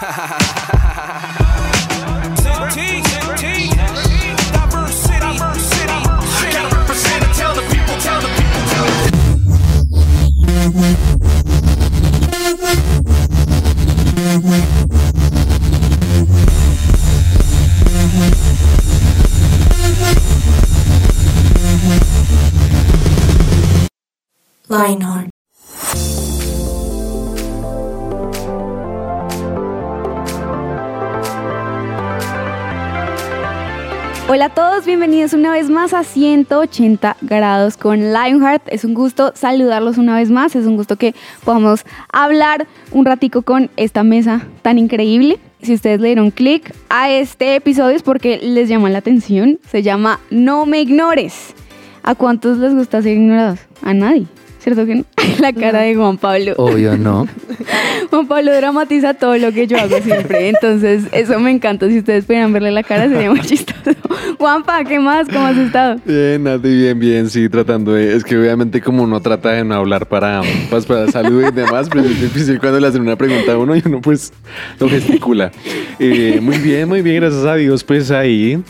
Ha ha ha ha ha ha bienvenidos una vez más a 180 grados con Lionheart. Es un gusto saludarlos una vez más, es un gusto que podamos hablar un ratico con esta mesa tan increíble. Si ustedes le dieron clic a este episodio es porque les llama la atención. Se llama No me ignores. ¿A cuántos les gusta ser ignorados? A nadie. ¿Cierto que no? La cara de Juan Pablo. Obvio, no. Juan Pablo dramatiza todo lo que yo hago siempre. Entonces, eso me encanta. Si ustedes pudieran verle la cara, sería muy chistoso. Juanpa, ¿qué más? ¿Cómo has estado? Bien, Nati, bien, bien, sí, tratando de... Es que obviamente como uno trata de no hablar para, pues, para salud y demás, pero es difícil cuando le hacen una pregunta a uno y uno pues lo gesticula. Eh, muy bien, muy bien, gracias a Dios, pues ahí...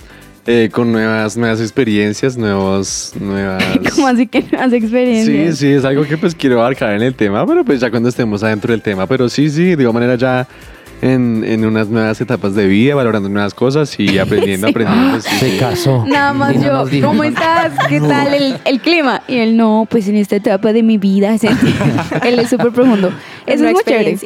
Eh, con nuevas, nuevas experiencias, nuevos, nuevas... ¿Cómo así que nuevas Sí, experiencias? sí, es algo que pues quiero abarcar en el tema, pero pues ya cuando estemos adentro del tema, pero sí, sí, de igual manera ya en, en unas nuevas etapas de vida, valorando nuevas cosas y aprendiendo, Sí. aprendiendo. pues, sí, Se sí. casó. Nada más no yo, dijo ¿cómo estás? ¿Qué tal el, el clima? Y él, no, pues en esta etapa de mi vida. sentí- él es súper profundo. Eso Una es muy chévere.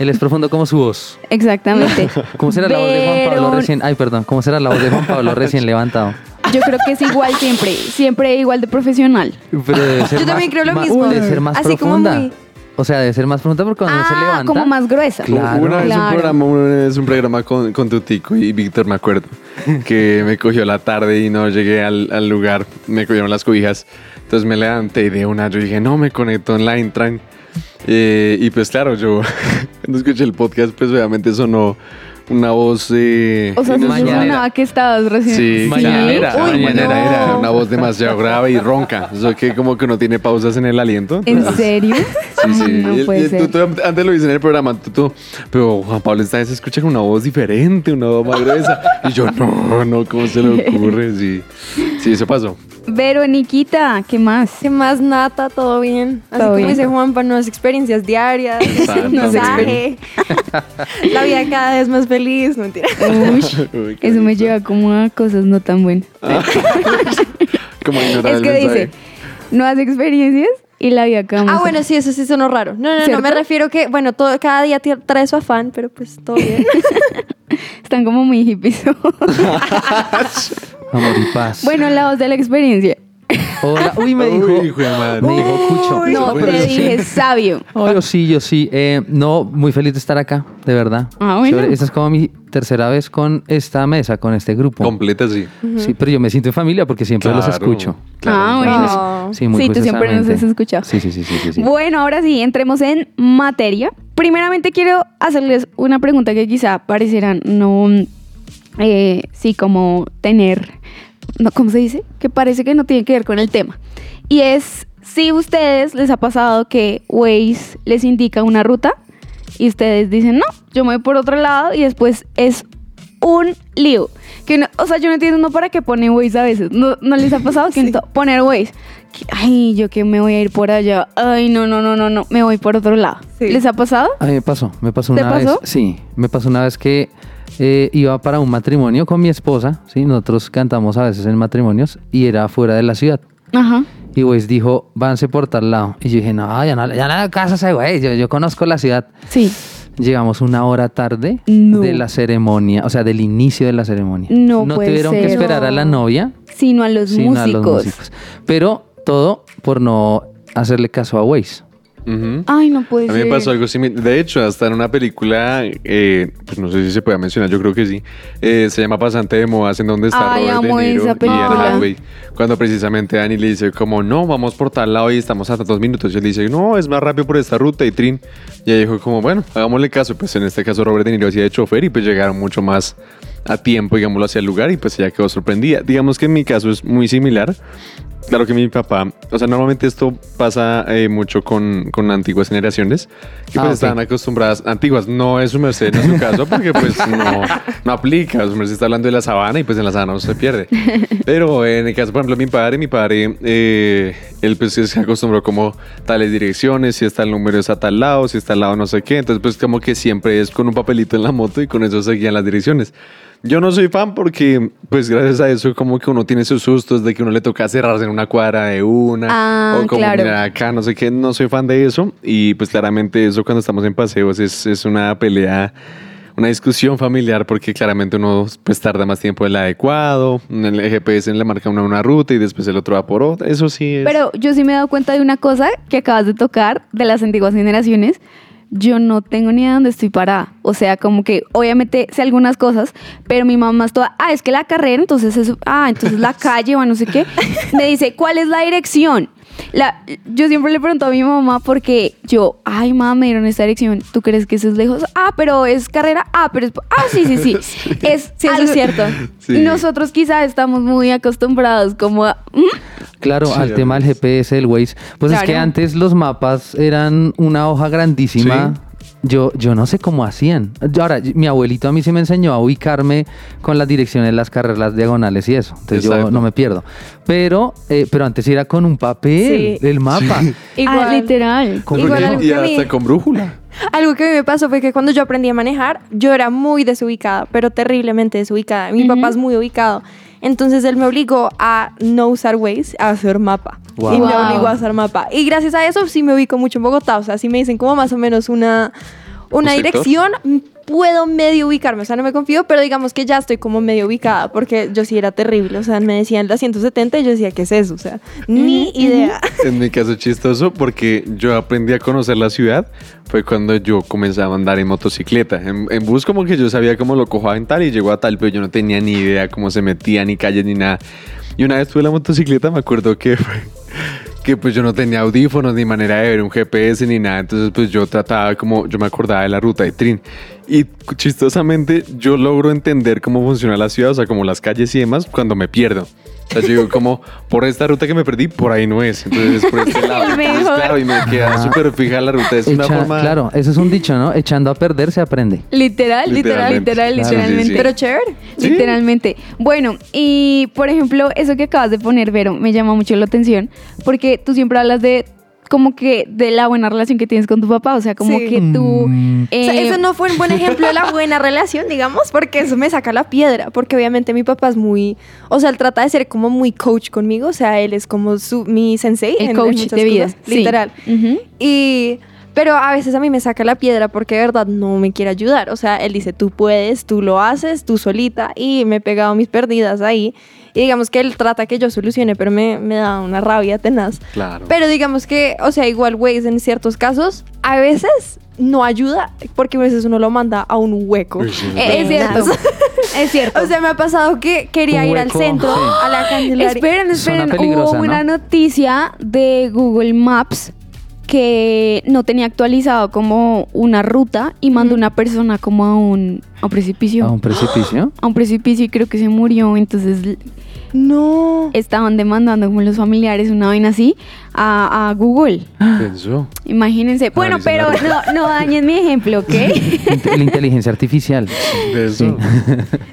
Él es profundo como su voz. Exactamente. ¿Cómo será la voz de Juan Pablo recién? Ay, perdón. ¿Cómo será la voz de Juan Pablo recién levantado? Yo creo que es igual siempre, siempre igual de profesional. Pero debe ser Yo más- también creo lo más- mismo. Debe ser más Así como profunda. muy- O sea, debe ser más profunda porque cuando se Ah, levanta. como más gruesa. Claro. Una vez un programa, una vez un programa con, con tu tico y Víctor, me acuerdo, que me cogió la tarde y no llegué al, al lugar, me cogieron las cobijas, entonces me levanté y de una yo dije, no, me conecto online, tran. Eh, y pues claro, yo cuando escuché el podcast, pues obviamente sonó una voz... eh, O sea, se Mañanera. que estabas recién. Sí, Mañanera. Uy, mañanera no. era una voz demasiado grave y ronca. Eso que como que no tiene pausas en el aliento. ¿En serio? Sí, sí. No puede y ser. tú- tú antes lo hice en el programa, tú, tú, pero Juan Pablo esta vez se escucha con una voz diferente, una voz más gruesa. Y yo, no, no, ¿cómo se le ocurre? Sí, sí, eso pasó. Veroniquita, ¿qué más? ¿Qué más, Nata? ¿Todo bien? Así Todo como bien. dice Juanpa, nuevas experiencias diarias. La vida cada vez más feliz, no mentira. Uy, Uy, eso me lleva como a cosas no tan buenas. Como ignorar Es que dice, nuevas experiencias y la vida acá. Ah, bueno, sí, eso sí sonó raro. No, no, no, ¿Cierto? me refiero que, bueno, todo, cada día trae su afán, pero pues todo bien. Están como muy hippies. Amor y paz. bueno, la voz de la experiencia. Hola. Uy, me dijo. Uy, hijo de madre. me dijo Cucho. No, te dije sabio. Oh, yo sí, yo sí. Eh, no, muy feliz de estar acá, de verdad. Ah, bueno. Chévere. Esta es como mi tercera vez con esta mesa, con este grupo. Completa, sí. Sí, pero yo me siento en familia porque siempre los escucho. claro. Ah, bueno. Entonces, No. sí, muy Sí, tú siempre nos has escuchado. Sí, sí, sí, sí, sí, sí. Bueno, ahora sí, entremos en materia. Primeramente quiero hacerles una pregunta que quizá pareciera no, eh, sí, como tener, no, ¿cómo se dice? Que parece que no tiene que ver con el tema. Y es si ustedes les ha pasado que Waze les indica una ruta y ustedes dicen, no, yo me voy por otro lado y después es un lío. Que uno- o sea, yo no entiendo no para qué pone Waze a veces. ¿No, no les ha pasado que poner Waze? Que, Ay, yo que me voy a ir por allá. Ay, no, no, no, no, no, me voy por otro lado. Sí. ¿Les ha pasado? A mí me pasó, me pasó ¿Te una pasó? vez. Sí, me pasó una vez que eh, iba para un matrimonio con mi esposa, ¿sí? Nosotros cantamos a veces en matrimonios y era fuera de la ciudad. Ajá. Y Waze dijo, váyanse por tal lado. Y yo dije, no, ya no, ya no hago caso a ese güey, yo, yo conozco la ciudad. Sí. Llegamos una hora tarde No. de la ceremonia, o sea, del inicio de la ceremonia. No puede tuvieron que ser. esperar a la No. novia, Sino a los sino músicos. a los músicos. Pero todo por no hacerle caso a Waze. Ujú. Ay, no puede A ser. mí me pasó algo similar. De hecho, hasta en una película, eh, pues no sé si se puede mencionar, yo creo que sí. eh, se llama Pasante de Modas, en donde está Ay, Robert De Niro esa y Anne. Hathaway. Cuando precisamente Dani le dice como, no, vamos por tal lado y estamos hasta dos minutos. Y él dice, no, es más rápido por esta ruta. Y Trin, y ella dijo como, bueno, hagámosle caso. Pues en este caso Robert De Niro hacía de chofer y pues llegaron mucho más a tiempo, digámoslo, hacia el lugar y pues ella quedó sorprendida. Digamos que en mi caso es muy similar. Claro que mi papá, o sea, normalmente esto pasa eh, mucho con, con antiguas generaciones que Ah, pues ok. están acostumbradas, antiguas, no es su merced en su caso, porque pues no, no aplica, su merced está hablando de la sabana y pues en la sabana no se pierde. Pero en el caso, por ejemplo, de mi padre, mi padre, eh, él pues se acostumbró como tales direcciones, si está el número es a tal lado, si está al lado no sé qué, entonces pues como que siempre es con un papelito en la moto y con eso seguían las direcciones. Yo no soy fan porque, pues gracias a eso, como que uno tiene sus sustos de que uno le toca cerrarse una cuadra de una Ah, o como claro. mirar acá, no sé qué, no soy fan de eso. Y pues claramente eso cuando estamos en paseos es, es una pelea, una discusión familiar porque claramente uno pues tarda más tiempo del adecuado, en el GPS le marca una, una ruta y después el otro va por otra. Eso sí es... Pero yo sí me he dado cuenta de una cosa que acabas de tocar de las antiguas generaciones. Yo no tengo ni idea de dónde estoy parada. O sea, como que obviamente sé algunas cosas, pero mi mamá es toda, ah, es que la carrera, entonces eso, ah, entonces la calle o no sé qué. Me dice, ¿cuál es la dirección? La, yo siempre le pregunto a mi mamá porque yo, ay, mamá, me dieron esta dirección. ¿Tú crees que eso es lejos? Ah, pero es carrera. Ah, pero es. Ah, sí, sí, sí. Es, Sí, eso algo- es cierto. Sí. Nosotros quizás estamos muy acostumbrados como a. ¿Mm? Claro, Sí, al tema del. GPS, el Waze. Pues es que antes los mapas eran una hoja grandísima. Yo, yo no sé cómo hacían. Ahora, mi abuelito a mí sí me enseñó a ubicarme con las direcciones, las carreras, las diagonales y eso. Entonces yo no me pierdo. Pero, eh, pero antes era con un papel, Sí. el mapa. Igual. Ah, literal. Con Igual y hasta con brújula. Algo que a mí me pasó fue que cuando yo aprendí a manejar, yo era muy desubicada, pero terriblemente desubicada. Mi papá es muy ubicado. Entonces él me obligó a no usar Waze, a hacer mapa. Wow. Y me obligó a hacer mapa. Y gracias a eso sí me ubico mucho en Bogotá. O sea, si me dicen como más o menos una, una dirección, puedo medio ubicarme. O sea, no me confío, pero digamos que ya estoy como medio ubicada porque yo sí era terrible. O sea, me decían la 170 y yo decía, ¿qué es eso? O sea, ni idea. En mi caso chistoso porque yo aprendí a conocer la ciudad fue cuando yo comenzaba a andar en motocicleta. En, en bus como que yo sabía cómo lo cojaba en tal y llegó a tal, pero yo no tenía ni idea cómo se metía, ni calles, ni nada. Y una vez tuve la motocicleta, me acuerdo que fue- que pues yo no tenía audífonos ni manera de ver un GPS ni nada, entonces pues yo trataba como, yo me acordaba de la ruta de Trin y chistosamente yo logro entender cómo funciona la ciudad, o sea, como las calles y demás cuando me pierdo. O sea, yo digo como, por esta ruta que me perdí, por ahí no es, entonces es por este lado. Entonces, claro, y me queda Ah. súper fija la ruta, es una Echa- forma... Claro, eso es un dicho, ¿no? Echando a perder se aprende. Literal, literal, literal, Claro. literalmente. Sí, sí, sí. Pero chévere. Sí. Literalmente. Bueno, y por ejemplo, eso que acabas de poner, Vero, me llama mucho la atención, porque tú siempre hablas de como que de la buena relación que tienes con tu papá, o sea, como Sí. que tú... Mm. O sea, eh, eso no fue un buen ejemplo de la buena relación, digamos, porque eso me saca la piedra, porque obviamente mi papá es muy, o sea, él trata de ser como muy coach conmigo, o sea, él es como su, mi sensei el en- coach muchas de vida. cosas, sí. literal. Y, pero a veces a mí me saca la piedra porque de verdad no me quiere ayudar, o sea, él dice, tú puedes, tú lo haces, tú solita, y me he pegado mis perdidas ahí, y digamos que él trata que yo solucione, pero me, me da una rabia tenaz. Claro. Pero digamos que, o sea, igual Waze en ciertos casos, a veces no ayuda, porque a veces uno lo manda a un hueco. Sí, Eh, es cierto. es cierto. O sea, me ha pasado que quería ir al centro, sí. a la Candelaria. Esperen, esperen. Hubo ¿no? una noticia de Google Maps que no tenía actualizado como una ruta y mandó una persona como a un, a un precipicio. ¿A un precipicio? a un precipicio y creo que se murió. Entonces No. estaban demandando como los familiares una vaina así a, a Google. Pensó. Imagínense. Bueno, pero no, no dañen mi ejemplo, ¿ok? La inteligencia artificial. Pensó.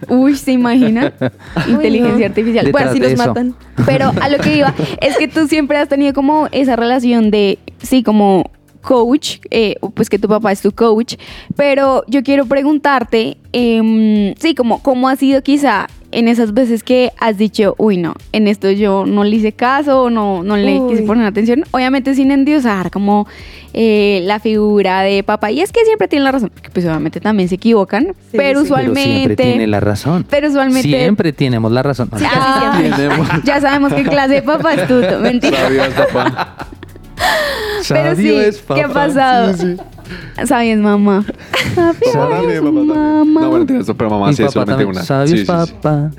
Uy, ¿se imagina? Inteligencia no. artificial. Detrás Bueno, Si los eso. matan. Pero a lo que iba es que tú siempre has tenido como esa relación de, sí, como coach, eh, pues que tu papá es tu coach, pero yo quiero preguntarte, em, sí, como cómo ha sido quizá en esas veces que has dicho, uy, no, en esto yo no le hice caso, o no, no le Uy. quise poner atención, obviamente sin endiosar como eh, la figura de papá, y es que siempre tienen la razón, porque pues obviamente también se equivocan, Sí, pero sí. Pero siempre usualmente... tiene la razón. pero usualmente... Siempre tenemos la razón. Ah, ya sabemos qué clase de papá es tuto, mentira. Sabías, papá. Pero sí, Sabio es ¿qué ha papá. pasado? Sí, mamá. Papá papá también. mamá. No, bueno, tienes pero mamá Mi sí es papá solamente también. una. Sabio Sí, es sí, sí. papá.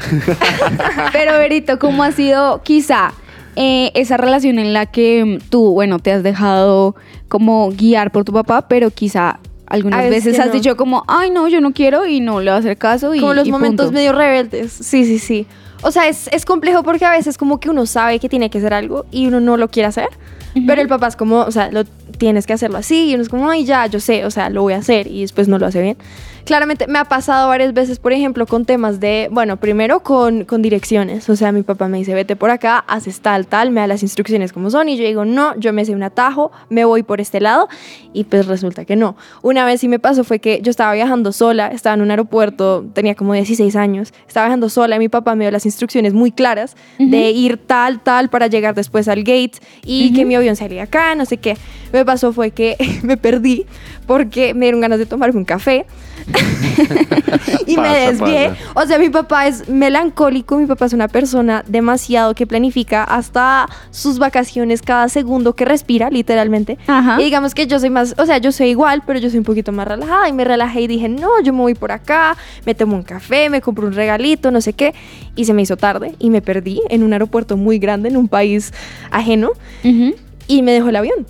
Pero, Berito, ¿cómo ha sido quizá eh, esa relación en la que tú, bueno, te has dejado como guiar por tu papá, pero quizá algunas A veces has no. dicho como, ay, no, yo no quiero y no le va a hacer caso y Como los y momentos punto. medio rebeldes. Sí, sí, sí. O sea, es, es complejo porque a veces como que uno sabe que tiene que hacer algo y uno no lo quiere hacer. Pero el papá es como, o sea, lo tienes que hacerlo así y uno es como, ay, ya, yo sé, o sea, lo voy a hacer y después no lo hace bien. Claramente me ha pasado varias veces, por ejemplo, con temas de, bueno, primero con, con direcciones. O sea, mi papá me dice, vete por acá, haces tal, tal, me da las instrucciones como son y yo digo, no, yo me sé un atajo, me voy por este lado y pues resulta que no. Una vez sí me pasó fue que yo estaba viajando sola, estaba en un aeropuerto, tenía como 16 años, estaba viajando sola y mi papá me dio las instrucciones muy claras de ir tal, tal para llegar después al gate y que mi avión salía acá, no sé qué. Me pasó fue que me perdí porque me dieron ganas de tomarme un café y me desvié. pasa. O sea, mi papá es melancólico, mi papá es una persona demasiado que planifica hasta sus vacaciones cada segundo que respira, literalmente. Ajá. Y digamos que yo soy más, o sea, yo soy igual, pero yo soy un poquito más relajada y me relajé y dije, no, yo me voy por acá, me tomo un café, me compro un regalito, no sé qué. Y se me hizo tarde y me perdí en un aeropuerto muy grande, en un país ajeno, Ujú. y me dejó el avión.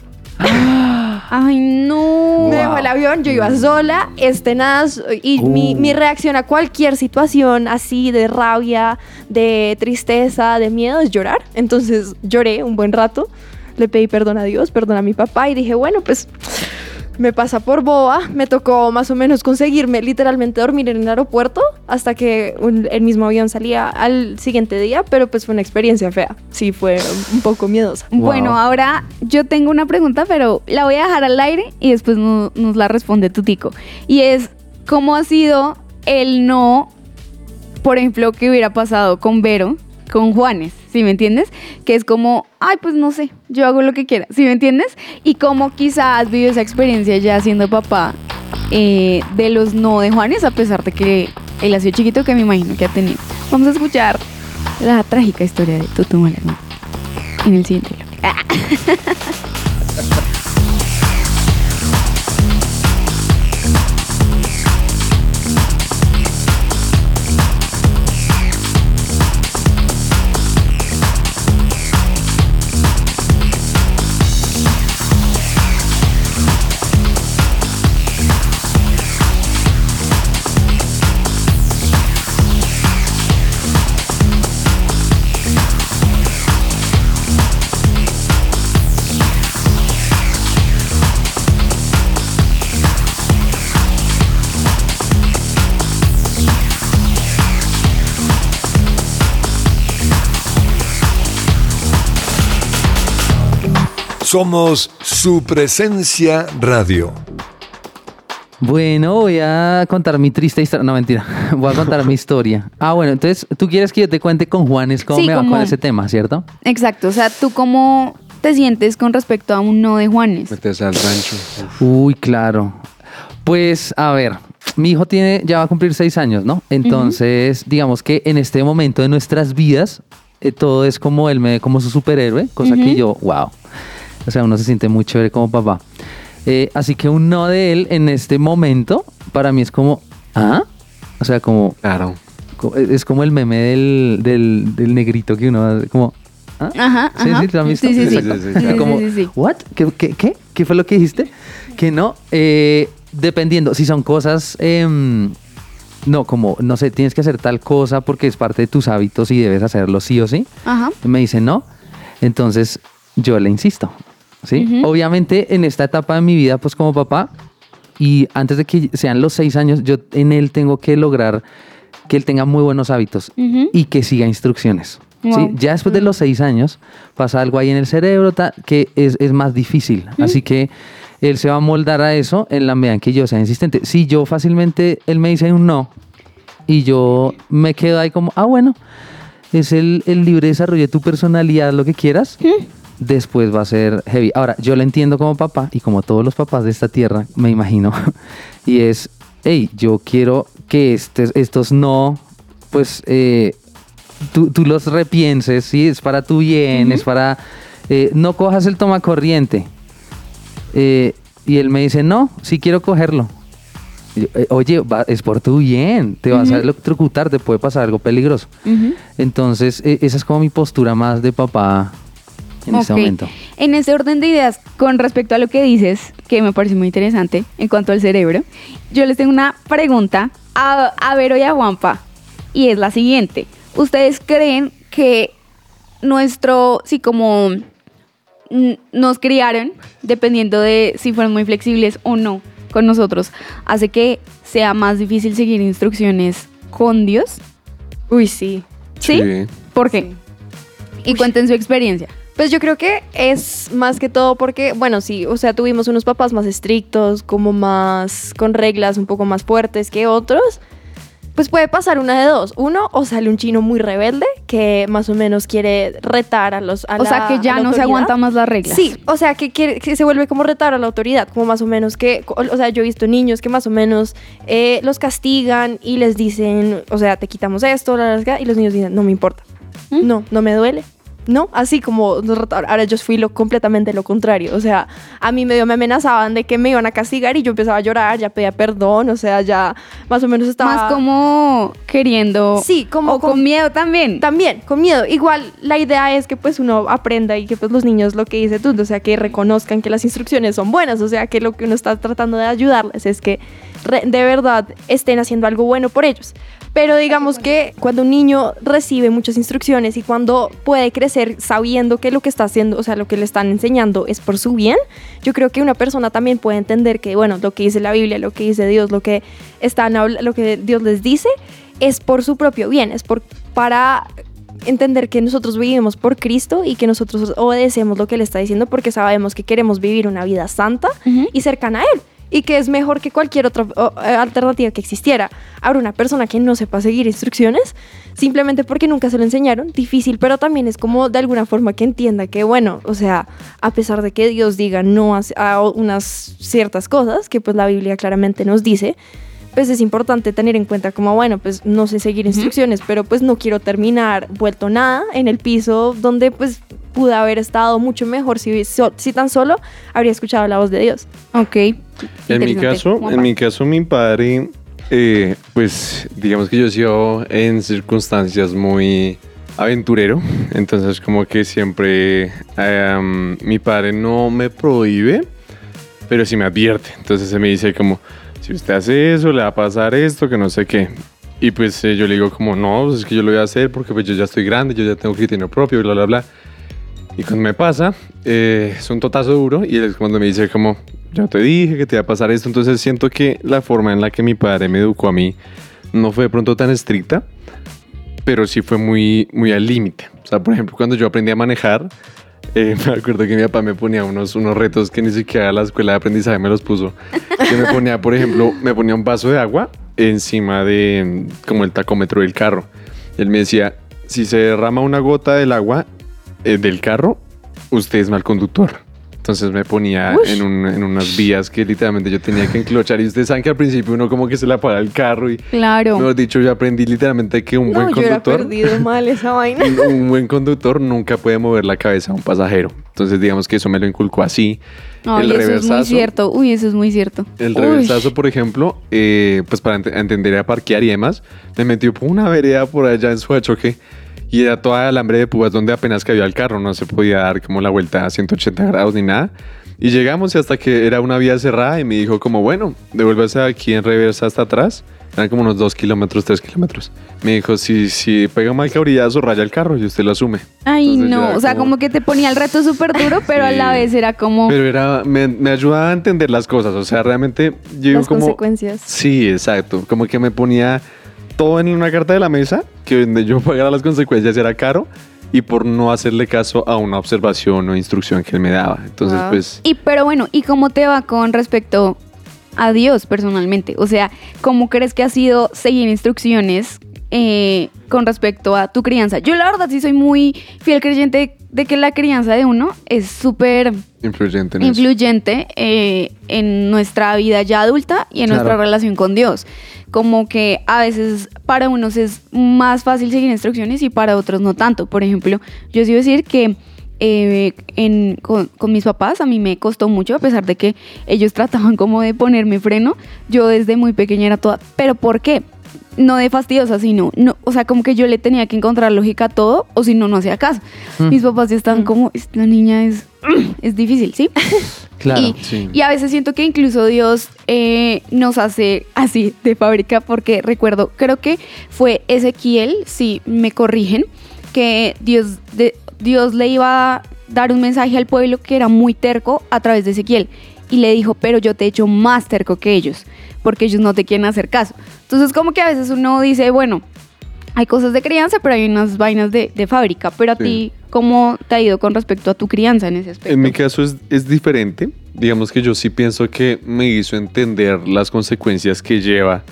Ay, no. Me dejó el avión, yo iba sola, este nada, y mi, Uh. mi reacción a cualquier situación así de rabia, de tristeza, de miedo es llorar. Entonces lloré un buen rato, le pedí perdón a Dios, perdón a mi papá y dije, bueno, pues me pasa por boba, me tocó más o menos conseguirme literalmente dormir en el aeropuerto hasta que un- el mismo avión salía al siguiente día, pero pues fue una experiencia fea, sí, fue un poco miedosa. Bueno, ahora yo tengo una pregunta, pero la voy a dejar al aire y después no- nos la responde tu tico. Y es, ¿cómo ha sido el no, por ejemplo, que hubiera pasado con Vero, con Juanes, ¿sí me entiendes? Que es como, ay, pues no sé, yo hago lo que quiera, ¿sí me entiendes? Y cómo quizás vivido esa experiencia ya siendo papá eh, de los no de Juanes, a pesar de que él ha sido chiquito, que me imagino que ha tenido. Vamos a escuchar la trágica historia de Tutu Malerno en el siguiente bloque. Somos su presencia radio. Bueno, voy a contar mi triste historia. No, mentira. Voy a contar mi historia. Ah, bueno, entonces tú quieres que yo te cuente con Juanes cómo Sí, me va con ese tema, ¿cierto? Exacto, o sea, ¿tú cómo te sientes con respecto a un no de Juanes? Meterse al rancho. Uy, claro. Pues, a ver, mi hijo tiene, ya va a cumplir seis años, ¿no? Entonces, digamos que en este momento de nuestras vidas, eh, todo es como él me ve como su superhéroe, cosa que yo, wow. O sea, uno se siente muy chévere como papá. Eh, así que un no de él en este momento, para mí es como, ¿ah? O sea, como, Claro. es como el meme del, del, del negrito que uno hace, como, ¿ah? Ajá, Sí, ajá. sí, ¿lo han visto? Sí, sí, sí. Sí, sí, sí, Sí, claro. sí, Como, sí, sí. ¿what? ¿Qué, qué, qué? ¿Qué fue lo que dijiste? Que no, eh, dependiendo, si son cosas, em, no, como, no sé, tienes que hacer tal cosa porque es parte de tus hábitos y debes hacerlo sí o sí. Ajá. Me dice no, entonces yo le insisto, ¿sí? Obviamente en esta etapa de mi vida, pues como papá, y antes de que sean los seis años, yo en él tengo que lograr que él tenga muy buenos hábitos y que siga instrucciones. ¿sí? Wow. Ya después de los seis años pasa algo ahí en el cerebro que es, es más difícil. Así que él se va a moldar a eso en la medida en que yo sea insistente. Si yo fácilmente, él me dice un no y yo me quedo ahí como, ah, bueno, es el, el libre desarrollo de tu personalidad, lo que quieras. Después va a ser heavy. Ahora, yo lo entiendo como papá y como todos los papás de esta tierra, me imagino. y es, hey, yo quiero que estes- estos no, pues, eh, tú, tú los repienses, ¿sí? Es para tu bien, es para... eh, no cojas el toma corriente. Eh, y él me dice, no, sí quiero cogerlo. Y yo, "Eh, Oye, va- es por tu bien, te vas a electrocutar, te puede pasar algo peligroso. Entonces, e- esa es como mi postura más de papá en este Ok. momento. En ese orden de ideas, con respecto a lo que dices, que me parece muy interesante en cuanto al cerebro, yo les tengo una pregunta a, a Vero y a Juanpa, y es la siguiente. ¿ustedes creen que nuestro, sí, como mm, nos criaron, dependiendo de si fueron muy flexibles o no con nosotros, hace que sea más difícil seguir instrucciones con Dios? Uy, sí. ¿Sí? ¿Por qué? Y cuenten su experiencia. Pues yo creo que es más que todo porque, bueno, sí, o sea, tuvimos unos papás más estrictos, como más con reglas un poco más fuertes que otros. Pues puede pasar una de dos. Uno, o sale un chino muy rebelde que más o menos quiere retar a los. A o sea, que ya no se aguanta más las reglas. Sí, o sea, que, quiere- que se vuelve como retar a la autoridad, como más o menos que, o sea, yo he visto niños que más o menos eh, los castigan y les dicen, o sea, te quitamos esto, la, y los niños dicen, no me importa, ¿Mm? no, no me duele. No, así como ahora yo fui lo completamente lo contrario, o sea, a mí medio me amenazaban de que me iban a castigar y yo empezaba a llorar, ya pedía perdón, o sea, ya más o menos estaba Más como queriendo. Sí, como O con, con- miedo también. también, con miedo. Igual la idea es que pues uno aprenda y que pues los niños lo que dice tú, o sea, que reconozcan que las instrucciones son buenas, o sea, que lo que uno está tratando de ayudarles es que de verdad estén haciendo algo bueno por ellos. Pero digamos que cuando un niño recibe muchas instrucciones y cuando puede crecer sabiendo que lo que está haciendo, o sea, lo que le están enseñando es por su bien, yo creo que una persona también puede entender que, bueno, lo que dice la Biblia, lo que dice Dios, lo que, están, lo que Dios les dice, es por su propio bien, es por, para entender que nosotros vivimos por Cristo y que nosotros obedecemos lo que Él está diciendo porque sabemos que queremos vivir una vida santa y cercana a Él. Y que es mejor que cualquier otra eh, alternativa que existiera. Ahora, una persona que no sepa seguir instrucciones, simplemente porque nunca se lo enseñaron, difícil, pero también es como de alguna forma que entienda que, bueno, o sea, a pesar de que Dios diga no a, unas ciertas cosas, que pues la Biblia claramente nos dice, pues es importante tener en cuenta como, bueno, pues no sé seguir instrucciones, pero pues no quiero terminar vuelto nada en el piso donde pues pude haber estado mucho mejor si, si tan solo habría escuchado la voz de Dios. Ok. En mi caso, en mi caso, mi padre, eh, pues digamos que yo he sido en circunstancias muy aventurero, entonces como que siempre em, mi padre no me prohíbe, pero sí me advierte, entonces se me dice como, si usted hace eso, le va a pasar esto, que no sé qué. Y pues eh, yo le digo como, no, pues es que yo lo voy a hacer porque pues yo ya estoy grande, yo ya tengo criterio propio, bla, bla, bla. Y cuando me pasa, eh, es un totazo duro y él cuando me dice como, ya te dije que te iba a pasar esto. Entonces siento que la forma en la que mi padre me educó a mí no fue de pronto tan estricta, pero sí fue muy, muy al límite. O sea, por ejemplo, cuando yo aprendí a manejar, eh, me acuerdo que mi papá me ponía unos, unos retos que ni siquiera la escuela de aprendizaje me los puso. Que me ponía, por ejemplo, me ponía un vaso de agua encima de como el tacómetro del carro. Él me decía, si se derrama una gota del agua del carro, usted es mal conductor. Entonces me ponía en, un- en unas vías que literalmente yo tenía que enclochar. Y ustedes saben que al principio uno como que se le apaga el carro y, Claro. mejor dicho, yo aprendí literalmente que un no, buen yo conductor perdido mal esa vaina. un, buen conductor nunca puede mover la cabeza a un pasajero. Entonces, digamos que eso me lo inculcó así. Ay, el eso es muy reversazo. cierto. Uy, eso es muy cierto. El Uy. reversazo, por ejemplo, eh, pues para ent- entender a parquear y demás, me metió por una vereda por allá en Suachoque y era toda alambre de púas donde apenas cabía el carro, no se podía dar como la vuelta a 180 grados ni nada. Y llegamos y hasta que era una vía cerrada y me dijo como, bueno, devuélvase aquí en reversa hasta atrás. Eran como unos 2 kilómetros, 3 kilómetros. Me dijo, si, si pega mal cabrillazo, raya el carro y usted lo asume. Ay, Entonces no. O sea, como... que te ponía el reto súper duro, pero a la Sí. vez era como. Pero era, me, me ayudaba a entender las cosas. O sea, realmente yo Las como... consecuencias. Sí, exacto. Como que me ponía todo en una carta de la mesa, que donde yo pagara las consecuencias era caro, y por no hacerle caso a una observación o instrucción que él me daba. Entonces, Wow. pues... Y pero bueno, ¿y cómo te va con respecto a Dios personalmente? O sea, ¿cómo crees que ha sido seguir instrucciones eh, con respecto a tu crianza? Yo la verdad sí soy muy fiel creyente de que la crianza de uno es súper Influyente en influyente eh, en nuestra vida ya adulta y en Claro. nuestra relación con Dios. Como que a veces para unos es más fácil seguir instrucciones y para otros no tanto. Por ejemplo, yo sí decir que eh, con, con mis papás a mí me costó mucho, a pesar de que ellos trataban como de ponerme freno. Yo desde muy pequeña era toda. ¿Pero por qué? No de fastidiosa, sino, no, o sea, como que yo le tenía que encontrar lógica a todo, o si no, no hacía caso. Mm. Mis papás ya estaban como, esta niña es, es difícil, ¿sí? Claro. Y, Sí. y a veces siento que incluso Dios eh, nos hace así de fábrica, porque recuerdo, creo que fue Ezequiel, si me corrigen, que Dios, de, Dios le iba a dar un mensaje al pueblo que era muy terco a través de Ezequiel. Y le dijo, pero yo te he hecho más terco que ellos, porque ellos no te quieren hacer caso. Entonces como que a veces uno dice, bueno, hay cosas de crianza, pero hay unas vainas de, de fábrica. Pero a Sí. ti, ¿cómo te ha ido con respecto a tu crianza en ese aspecto? En mi caso es, es diferente. Digamos que yo sí pienso que me hizo entender las consecuencias que lleva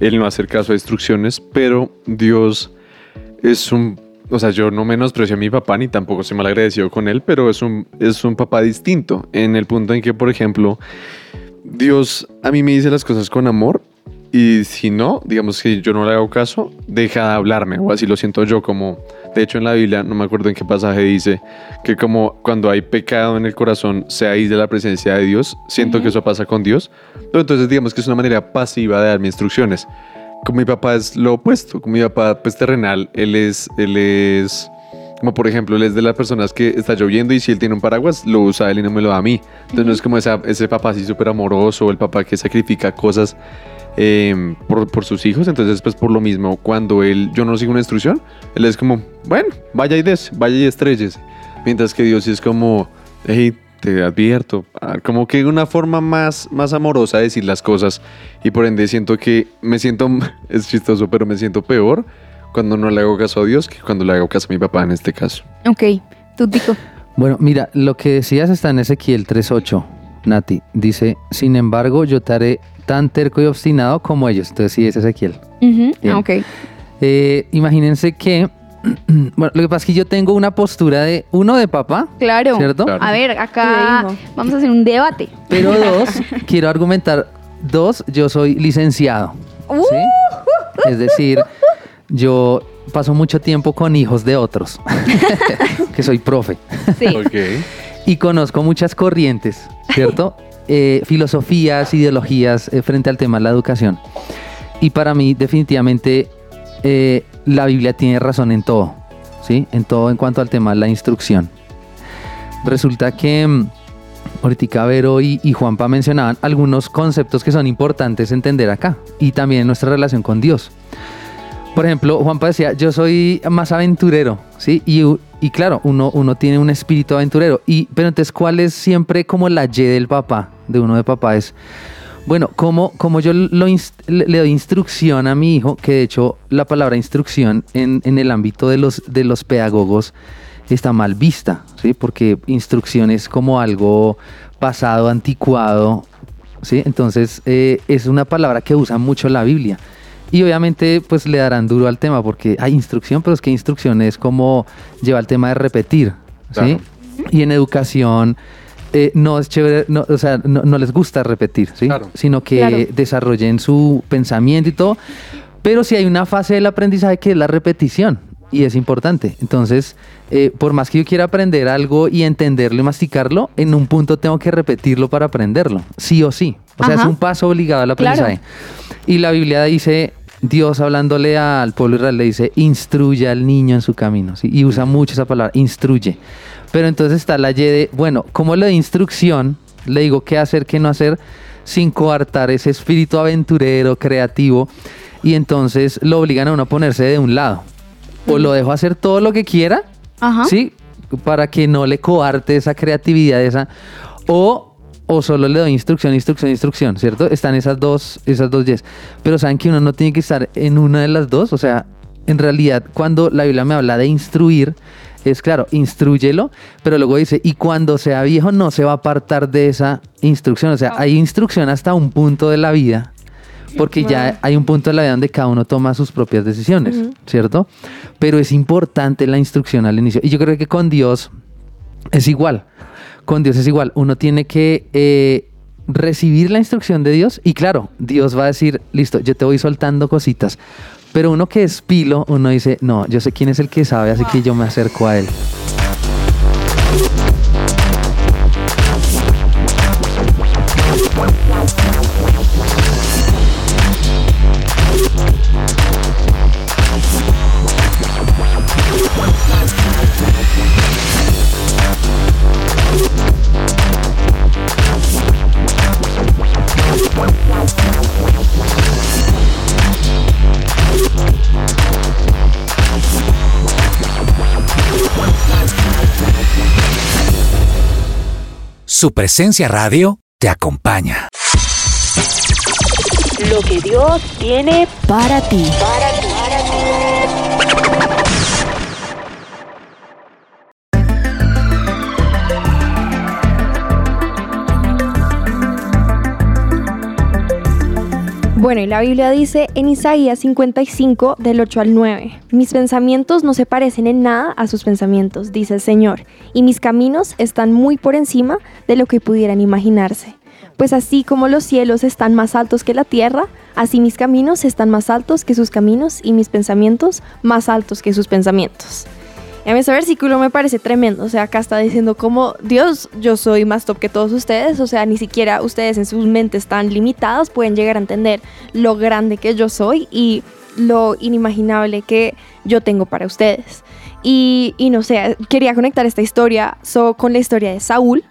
el no hacer caso a instrucciones, pero Dios es un... O sea, yo no menosprecio a mi papá ni tampoco soy mal agradecido con él, pero es un, es un papá distinto en el punto en que, por ejemplo, Dios a mí me dice las cosas con amor y si no, digamos que yo no le hago caso, deja de hablarme. O así lo siento yo como, de hecho en la Biblia, no me acuerdo en qué pasaje dice, que como cuando hay pecado en el corazón se aísla la presencia de Dios, siento que eso pasa con Dios, pero entonces digamos que es una manera pasiva de darme instrucciones. Con mi papá es lo opuesto, con mi papá pues terrenal, él es, él es, como por ejemplo, él es de las personas que está lloviendo y si él tiene un paraguas, lo usa él y no me lo da a mí. Entonces no es como esa- ese papá así súper amoroso, el papá que sacrifica cosas eh, por, por sus hijos. Entonces, pues por lo mismo, cuando él, yo no sigo una instrucción, él es como, bueno, vaya y des, vaya y estrelles. Mientras que Dios sí es como, hey, te advierto, ah, como que una forma más, más amorosa de decir las cosas. Y por ende siento que me siento, es chistoso, pero me siento peor cuando no le hago caso a Dios que cuando le hago caso a mi papá en este caso. Ok, tú, Tico. Bueno, mira, lo que decías está en Ezequiel 3.8, Nati. Dice, sin embargo, yo te haré tan terco y obstinado como ellos. Entonces sí es Ezequiel. Ah, ok. Eh, imagínense que, bueno, lo que pasa es que yo tengo una postura de, uno, de papá, Claro. ¿cierto? Claro. A ver, acá vamos a hacer un debate. Pero dos, quiero argumentar, dos, yo soy licenciado. ¿sí? Es decir, yo paso mucho tiempo con hijos de otros, que soy profe. Sí. Y conozco muchas corrientes, ¿cierto? Eh, filosofías, ideologías eh, frente al tema de la educación. Y para mí, definitivamente, eh, la Biblia tiene razón en todo, ¿sí? En todo en cuanto al tema de la instrucción. Resulta que mm, ahorita Vero y, y Juanpa mencionaban algunos conceptos que son importantes entender acá y también en nuestra relación con Dios. Por ejemplo, Juanpa decía, yo soy más aventurero, ¿sí? Y, y claro, uno, uno tiene un espíritu aventurero. Y, pero entonces, ¿cuál es siempre como la Y del papá, de uno de papá? Es, bueno, como, como yo lo le doy instrucción a mi hijo, que de hecho la palabra instrucción en, en el ámbito de los, de los pedagogos está mal vista, ¿sí? Porque instrucción es como algo pasado, anticuado, ¿sí? Entonces eh, es una palabra que usa mucho la Biblia. Y obviamente pues le darán duro al tema porque hay instrucción, pero es que instrucción es como lleva el tema de repetir, ¿sí? Claro. Y en educación eh, no es chévere, no, o sea, no, no les gusta repetir, ¿sí? Claro. Sino que Claro. desarrollen su pensamiento y todo. Pero sí hay una fase del aprendizaje que es la repetición y es importante. Entonces, eh, por más que yo quiera aprender algo y entenderlo y masticarlo, en un punto tengo que repetirlo para aprenderlo, sí o sí. O sea, Ajá. es un paso obligado al Claro. Y la Biblia dice, Dios hablándole al pueblo israelí le dice, instruye al niño en su camino. ¿sí? Y usa mucho esa palabra, instruye. Pero entonces está la Y de, bueno, ¿cómo le doy instrucción? Le digo qué hacer, qué no hacer, sin coartar ese espíritu aventurero, creativo. Y entonces lo obligan a uno a ponerse de un lado. O lo dejo hacer todo lo que quiera, Ajá. ¿sí? Para que no le coarte esa creatividad, esa. O, o solo le doy instrucción, instrucción, instrucción, ¿cierto? Están esas dos, esas dos yes. Pero saben que uno no tiene que estar en una de las dos. O sea, en realidad, cuando la Biblia me habla de instruir, es claro, instruyelo, pero luego dice, y cuando sea viejo no se va a apartar de esa instrucción. O sea, hay instrucción hasta un punto de la vida. Porque ya hay un punto de la vida donde cada uno toma sus propias decisiones, ¿cierto? Pero es importante la instrucción al inicio. Y yo creo que con Dios es igual. Con Dios es igual. Uno tiene que eh, recibir la instrucción de Dios y claro, Dios va a decir, listo, yo te voy soltando cositas. Pero uno que es pilo, uno dice, no, yo sé quién es el que sabe, así que yo me acerco a él. Su presencia radio te acompaña. Lo que Dios tiene Para ti. Bueno, y la Biblia dice en Isaías 55 del 8 al 9, mis pensamientos no se parecen en nada a sus pensamientos, dice el Señor, y mis caminos están muy por encima de lo que pudieran imaginarse. Pues así como los cielos están más altos que la tierra, así mis caminos están más altos que sus caminos y mis pensamientos más altos que sus pensamientos. A mí ese versículo me parece tremendo. O sea, acá está diciendo como, Dios, yo soy más top que todos ustedes. O sea, ni siquiera ustedes en sus mentes tan limitadas pueden llegar a entender lo grande que yo soy y lo inimaginable que yo tengo para ustedes. Y, y no sé, quería conectar esta historia so- con la historia de Saúl.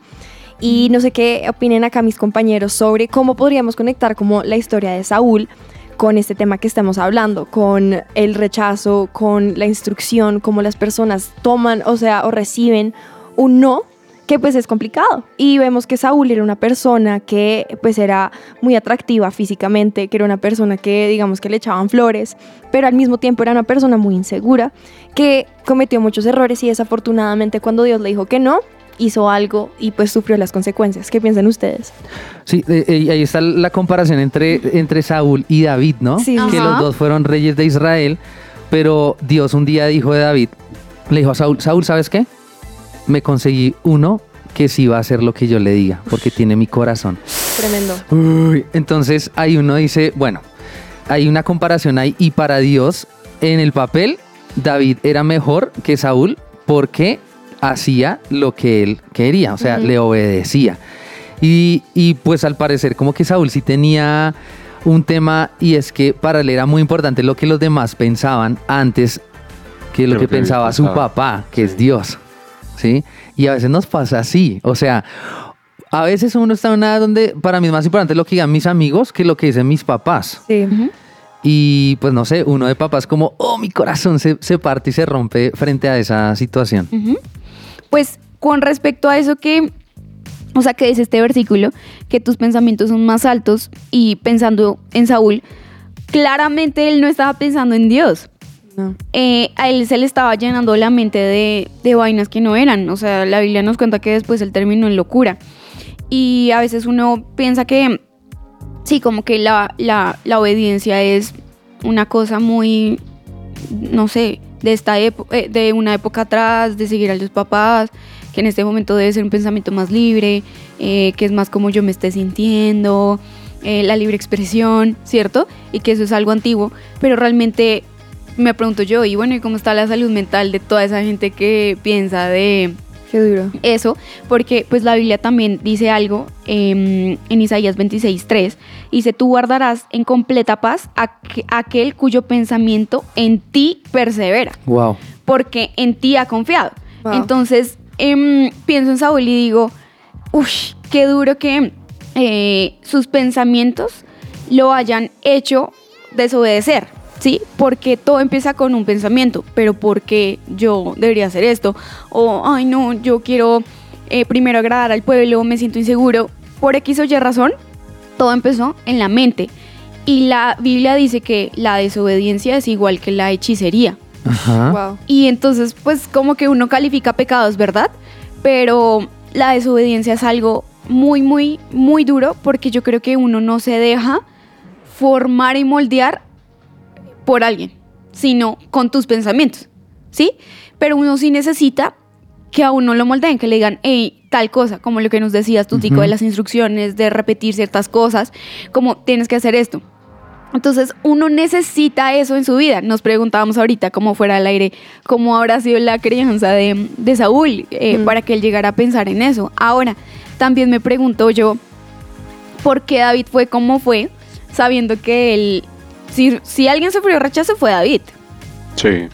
Y no sé qué opinen acá mis compañeros sobre cómo podríamos conectar como la historia de Saúl con este tema que estamos hablando, con el rechazo, con la instrucción, cómo las personas toman, o sea, o reciben un no que pues es complicado. Y vemos que Saúl era una persona que pues era muy atractiva físicamente, que era una persona que digamos que le echaban flores, pero al mismo tiempo era una persona muy insegura, que cometió muchos errores y desafortunadamente cuando Dios le dijo que no, hizo algo y pues sufrió las consecuencias. ¿Qué piensan ustedes? Sí, eh, eh, ahí está la comparación entre, entre Saúl y David, ¿no? Sí, que Ajá. los dos fueron reyes de Israel, pero Dios un día dijo de David, le dijo a Saúl, Saúl, ¿sabes qué? Me conseguí uno que sí va a hacer lo que yo le diga, porque tiene mi corazón. Tremendo. Uy, entonces ahí uno dice, bueno, hay una comparación ahí y para Dios en el papel David era mejor que Saúl porque hacía lo que él quería, o sea, le obedecía. Y, y, pues al parecer como que Saúl sí tenía un tema y es que para él era muy importante lo que los demás pensaban antes que lo Creo que que pensaba su papá, que es Dios. ¿Sí? Y a veces nos pasa así, o sea, a veces uno está en una edad donde para mí es más importante lo que digan mis amigos que lo que dicen mis papás. Sí. Y pues no sé, uno de papás como, oh, mi corazón se, se parte y se rompe frente a esa situación. Ujú. Pues con respecto a eso que, o sea, que dice este versículo, que tus pensamientos son más altos y pensando en Saúl, claramente él no estaba pensando en Dios. No. Eh, a él se le estaba llenando la mente de, de vainas que no eran. O sea, la Biblia nos cuenta que después él terminó en locura. Y a veces uno piensa que, sí, como que la, la, la obediencia es una cosa muy, no sé, de, esta eh, de una época atrás, de seguir a los papás, que en este momento debe ser un pensamiento más libre, eh, que es más como yo me esté sintiendo, eh, la libre expresión, ¿cierto? Y que eso es algo antiguo, pero realmente me pregunto yo, y bueno, ¿y cómo está la salud mental de toda esa gente que piensa de Qué duro. eso? Porque pues la Biblia también dice algo em, en Isaías 26.3, dice, tú guardarás en completa paz a aquel cuyo pensamiento en ti persevera Wow. porque en ti ha confiado. Wow. Entonces, em, pienso en Saúl y digo, uff, qué duro que eh, sus pensamientos lo hayan hecho desobedecer, ¿sí? Porque todo empieza con un pensamiento, pero ¿por qué yo debería hacer esto? O, ay, no, yo quiero eh, primero agradar al pueblo, me siento inseguro. Por X o Y razón, todo empezó en la mente. Y la Biblia dice que la desobediencia es igual que la hechicería. Ajá. Wow. Y entonces, pues como que uno califica pecados, ¿verdad? Pero la desobediencia es algo muy, muy, muy duro porque yo creo que uno no se deja formar y moldear por alguien, sino con tus pensamientos, ¿sí? Pero uno sí necesita que a uno lo moldeen, que le digan, hey, tal cosa, como lo que nos decías tú, Tico, de las instrucciones, de repetir ciertas cosas, como tienes que hacer esto. Entonces, uno necesita eso en su vida. Nos preguntábamos ahorita, como fuera al aire, cómo habrá sido la crianza de, de Saúl eh, Mm. para que él llegara a pensar en eso. Ahora, también me pregunto yo, ¿por qué David fue como fue, sabiendo que él, si, si alguien sufrió rechazo fue David, Sí.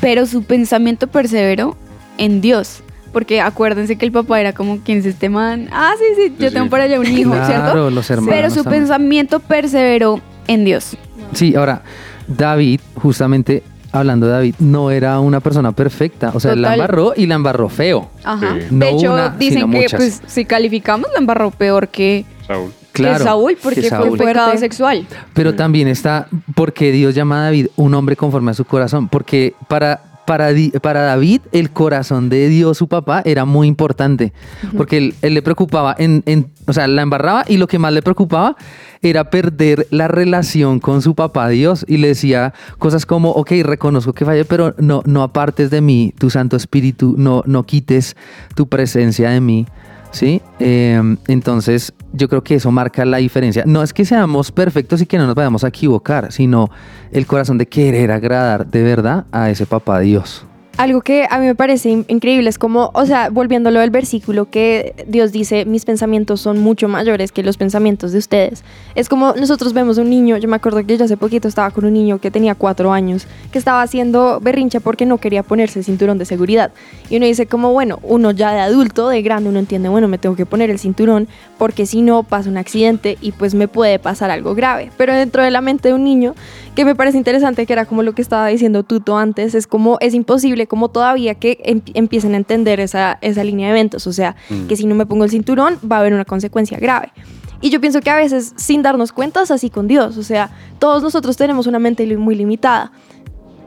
pero su pensamiento perseveró en Dios? Porque acuérdense que el papá era como, ¿quién es este man? Ah, sí, sí, yo Sí, tengo por allá un hijo, Claro, ¿cierto? los hermanos Pero su también. pensamiento perseveró en Dios. Sí, ahora, David, justamente, hablando de David, no era una persona perfecta. O sea, la embarró y la embarró feo. Ajá. Sí. No de hecho, una, dicen sino que pues si calificamos la embarró peor que, Saúl. Claro. que Saúl porque que fue Saúl. un pecado sexual. Pero también está porque Dios llama a David un hombre conforme a su corazón. Porque para, para, para David el corazón de Dios, su papá, era muy importante. Porque él, él le preocupaba, en, en- o sea, la embarraba y lo que más le preocupaba era perder la relación con su papá Dios. Y le decía cosas como, ok, reconozco que fallé, pero no, no apartes de mí tu Santo Espíritu, no, no quites tu presencia de mí. ¿Sí? Eh, entonces, yo creo que eso marca la diferencia. No es que seamos perfectos y que no nos vayamos a equivocar, sino el corazón de querer agradar de verdad a ese papá Dios. Algo que a mí me parece in- increíble es como, o sea, volviéndolo al versículo que Dios dice, mis pensamientos son mucho mayores que los pensamientos de ustedes. Es como nosotros vemos un niño, yo me acuerdo que yo hace poquito estaba con un niño que tenía cuatro años, que estaba haciendo berrinche porque no quería ponerse el cinturón de seguridad. Y uno dice como, bueno, uno ya de adulto, de grande, uno entiende, bueno, me tengo que poner el cinturón porque si no pasa un accidente y pues me puede pasar algo grave. Pero dentro de la mente de un niño, que me parece interesante, que era como lo que estaba diciendo Tuto antes, es como es imposible como todavía que em- empiecen a entender esa, esa línea de eventos, o sea, que si no me pongo el cinturón va a haber una consecuencia grave. Y yo pienso que a veces sin darnos cuenta es así con Dios, o sea, todos nosotros tenemos una mente muy limitada.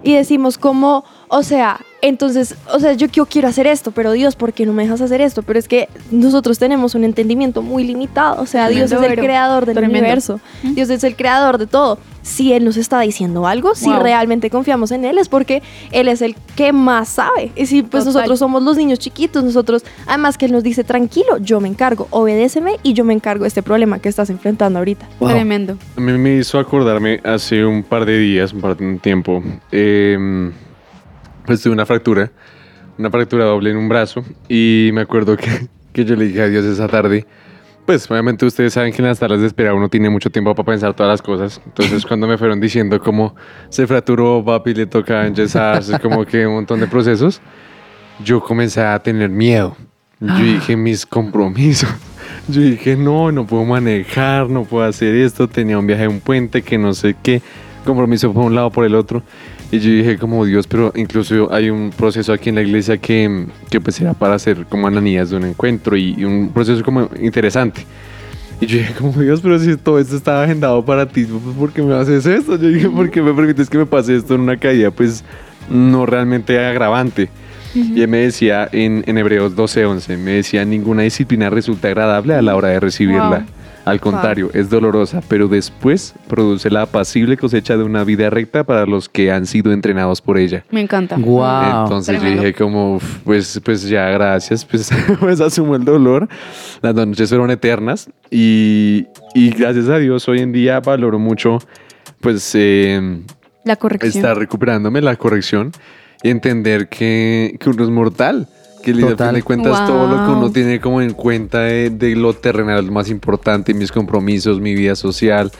Y decimos como, o sea, entonces, o sea, yo, yo quiero hacer esto, pero Dios, ¿por qué no me dejas hacer esto? Pero es que nosotros tenemos un entendimiento muy limitado, o sea, Dios es el creador del Tremendo. universo, Dios es el creador de todo. Si Él nos está diciendo algo, si realmente confiamos en Él, es porque Él es el que más sabe. Y si pues Total. nosotros somos los niños chiquitos, nosotros, además que Él nos dice, tranquilo, yo me encargo, obedéceme y yo me encargo de este problema que estás enfrentando ahorita. Tremendo. A mí me hizo acordarme hace un par de días, un par de tiempo, eh, pues tuve una fractura, una fractura doble en un brazo y me acuerdo que, que yo le dije a Dios esa tarde, pues obviamente ustedes saben que en las tardes de espera uno tiene mucho tiempo para pensar todas las cosas, entonces cuando me fueron diciendo cómo se fracturó, papi, le toca enyesarse, como que un montón de procesos, yo comencé a tener miedo. Yo dije mis compromisos. Yo dije, no, no puedo manejar, no puedo hacer esto. Tenía un viaje a un puente que no sé qué. Compromiso por un lado, por el otro. Y yo dije, como Dios, pero incluso hay un proceso aquí en la iglesia que, que pues era para hacer como ananías de un encuentro y, y un proceso como interesante. Y yo dije, como Dios, pero si todo esto estaba agendado para ti, pues, ¿por qué me haces esto? Yo dije, ¿por qué me permites que me pase esto en una caída? Pues no realmente agravante. Y él me decía en, en Hebreos 12:11, me decía, ninguna disciplina resulta agradable a la hora de recibirla. Wow. Al contrario, es dolorosa, pero después produce la apacible cosecha de una vida recta para los que han sido entrenados por ella. Me encanta. Wow. Entonces yo dije como, "Uf, pues, pues ya, gracias, pues, pues asumo el dolor. Las noches fueron eternas y, y gracias a Dios hoy en día valoro mucho, pues, eh, La corrección. estar recuperándome la corrección y entender que, que uno es mortal. Que al Total. fin de cuentas todo lo que Wow. uno tiene como en cuenta de, de lo terrenal más importante, mis compromisos, mi vida social,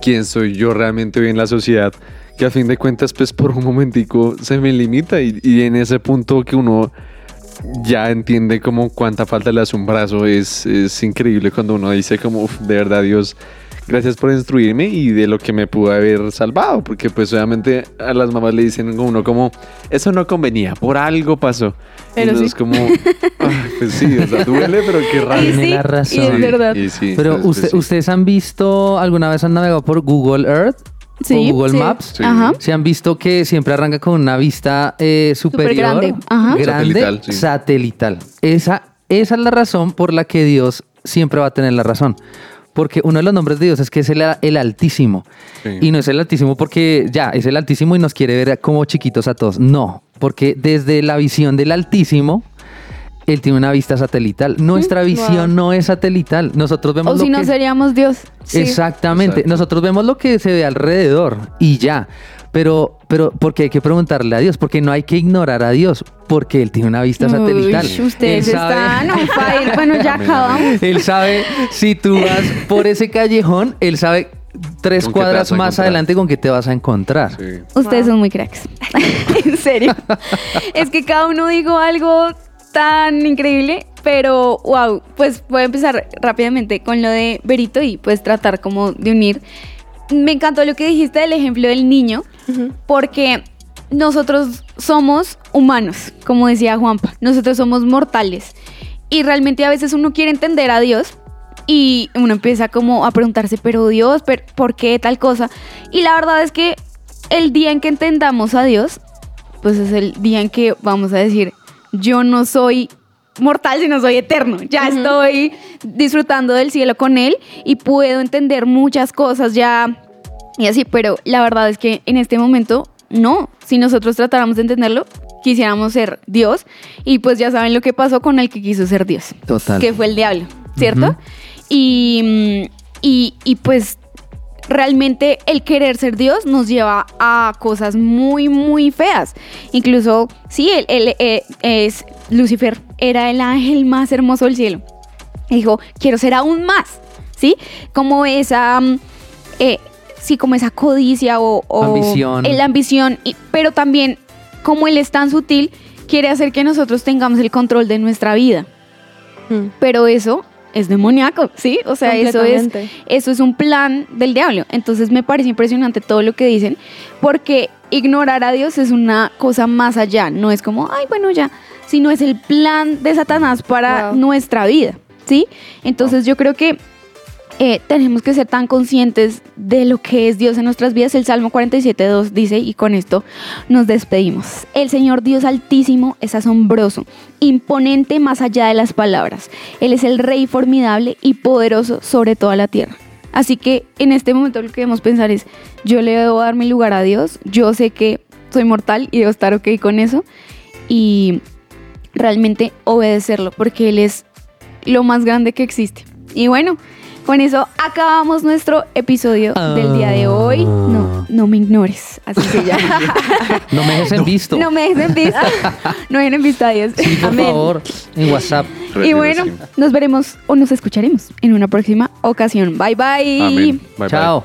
quién soy yo realmente hoy en la sociedad, que a fin de cuentas pues por un momentico se me limita y, y en ese punto que uno ya entiende como cuánta falta le hace un brazo, es, es increíble cuando uno dice como, "Uf, de verdad Dios, gracias por instruirme y de lo que me pudo haber salvado, porque pues obviamente a las mamás le dicen a uno como, eso no convenía, por algo pasó. Pero y sí. es como, "Ay, pues sí, o sea, duele, pero qué raro. Tiene sí, la y razón. es verdad. Y sí, Pero entonces, usted- pues, sí. ustedes han visto, alguna vez han navegado por Google Earth Sí, o Google sí. Maps. Sí. Ajá. Se han visto que siempre arranca con una vista eh, superior, grande. Ajá. grande, Satelital, sí. satelital. Esa, esa es la razón por la que Dios siempre va a tener la razón. Porque uno de los nombres de Dios es que es el, el Altísimo. Sí. Y no es el Altísimo porque ya es el Altísimo y nos quiere ver como chiquitos a todos. No, porque desde la visión del Altísimo, Él tiene una vista satelital. Nuestra visión no es satelital. Nosotros vemos O lo si no que... seríamos Dios. Sí. Exactamente. Exacto. Nosotros vemos lo que se ve alrededor y ya. Pero, pero, porque hay que preguntarle a Dios, porque no hay que ignorar aOs, porque Él tiene una vista satelital. Uy, ustedes Él sabe- están on fire. Bueno, ya acabamos. Él sabe, si tú vas por ese callejón, Él sabe tres ¿Con qué te cuadras a más encontrar? adelante con qué te vas a encontrar. Sí. Ustedes son muy cracks. en serio. es que cada uno dijo algo tan increíble, pero wow, pues voy a empezar rápidamente con lo de Berito y pues tratar como de unir. Me encantó lo que dijiste del ejemplo del niño, porque nosotros somos humanos, como decía Juanpa, nosotros somos mortales. Y realmente a veces uno quiere entender a Dios y uno empieza como a preguntarse, pero Dios, pero ¿por qué tal cosa? Y la verdad es que el día en que entendamos a Dios, pues es el día en que vamos a decir, yo no soy mortal, sino soy eterno. Ya estoy disfrutando del cielo con Él y puedo entender muchas cosas ya y así, pero la verdad es que en este momento no. Si nosotros tratáramos de entenderlo, quisiéramos ser Dios y pues ya saben lo que pasó con el que quiso ser Dios. Total. Que fue el diablo, ¿cierto? Y, mm, y, y pues realmente el querer ser Dios nos lleva a cosas muy, muy feas. Incluso, sí, él, él, eh, es Lucifer, era el ángel más hermoso del cielo. Dijo, quiero ser aún más, ¿sí? Como esa, mm, eh, sí, como esa codicia o... o Ambición. eh, La ambición, y- pero también como él es tan sutil, quiere hacer que nosotros tengamos el control de nuestra vida. Mm. Pero eso es demoníaco, ¿sí? O sea, eso es, eso es un plan del diablo. Entonces me parece impresionante todo lo que dicen, porque ignorar a Dios es una cosa más allá. No es como, ay, bueno, ya, sino es el plan de Satanás para Wow. nuestra vida, ¿sí? Entonces yo creo que eh, tenemos que ser tan conscientes de lo que es Dios en nuestras vidas. El Salmo 47.2 dice, y con esto nos despedimos. El Señor Dios Altísimo es asombroso, imponente más allá de las palabras. Él es el Rey formidable y poderoso sobre toda la tierra. Así que en este momento lo que debemos pensar es, yo le debo dar mi lugar a Dios, yo sé que soy mortal y debo estar ok con eso y realmente obedecerlo porque Él es lo más grande que existe. Y bueno, con eso acabamos nuestro episodio del día de hoy. No, no me ignores, así se llama. No me dejes en visto. no me dejen en vista. No dejen en vista a Dios. Sí, por Amén. favor, en WhatsApp. Y bueno, nos veremos o nos escucharemos en una próxima ocasión. Bye bye. Bye, bye. Chao.